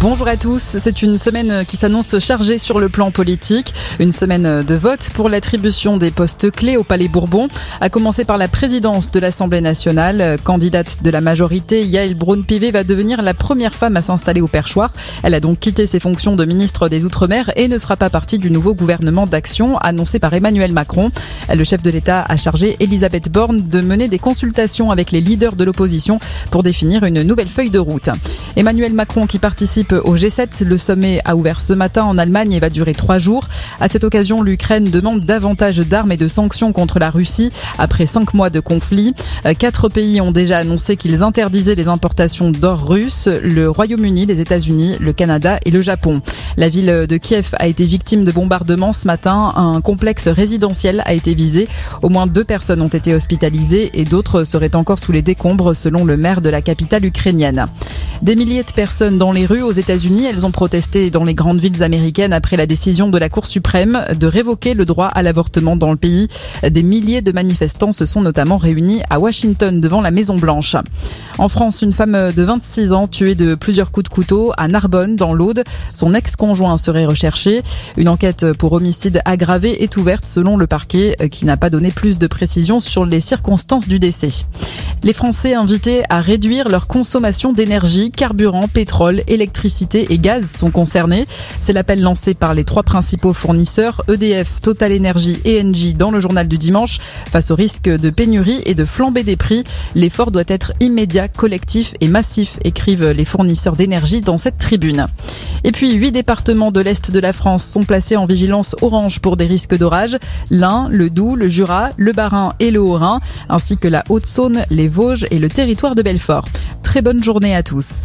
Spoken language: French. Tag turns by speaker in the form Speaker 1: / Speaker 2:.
Speaker 1: Bonjour à tous. C'est une semaine qui s'annonce chargée sur le plan politique. Une semaine de vote pour l'attribution des postes clés au Palais Bourbon, à commencer par la présidence de l'Assemblée nationale. Candidate de la majorité, Yael Braun-Pivet va devenir la première femme à s'installer au perchoir. Elle a donc quitté ses fonctions de ministre des Outre-mer et ne fera pas partie du nouveau gouvernement d'action annoncé par Emmanuel Macron. Le chef de l'État a chargé Elisabeth Borne de mener des consultations avec les leaders de l'opposition pour définir une nouvelle feuille de route. Emmanuel Macron qui participe au G7. Le sommet a ouvert ce matin en Allemagne et va durer trois jours. À cette occasion, l'Ukraine demande davantage d'armes et de sanctions contre la Russie après cinq mois de conflit. Euh, quatre pays ont déjà annoncé qu'ils interdisaient les importations d'or russe le Royaume-Uni, les États-Unis, le Canada et le Japon. La ville de Kiev a été victime de bombardements ce matin. Un complexe résidentiel a été visé. Au moins deux personnes ont été hospitalisées et d'autres seraient encore sous les décombres selon le maire de la capitale ukrainienne. Des milliers de personnes dans les rues aux États-Unis. Elles ont protesté dans les grandes villes américaines après la décision de la Cour suprême de révoquer le droit à l'avortement dans le pays. Des milliers de manifestants se sont notamment réunis à Washington devant la Maison Blanche. En France, une femme de 26 ans tuée de plusieurs coups de couteau à Narbonne dans l'Aude. Son ex-conjoint serait recherché. Une enquête pour homicide aggravé est ouverte selon le parquet qui n'a pas donné plus de précisions sur les circonstances du décès. Les Français invités à réduire leur consommation d'énergie, carburant, pétrole, électricité et gaz sont concernés. C'est l'appel lancé par les trois principaux fournisseurs, EDF, Total Energy et Engie, dans le journal du dimanche. Face au risque de pénurie et de flambée des prix, l'effort doit être immédiat, collectif et massif, écrivent les fournisseurs d'énergie dans cette tribune. Et puis, huit départements de l'Est de la France sont placés en vigilance orange pour des risques d'orage. L'Ain, le Doubs, le Jura, le Bas-Rhin et le Haut-Rhin, ainsi que la Haute-Saône, les Vosges et le territoire de Belfort. Très bonne journée à tous.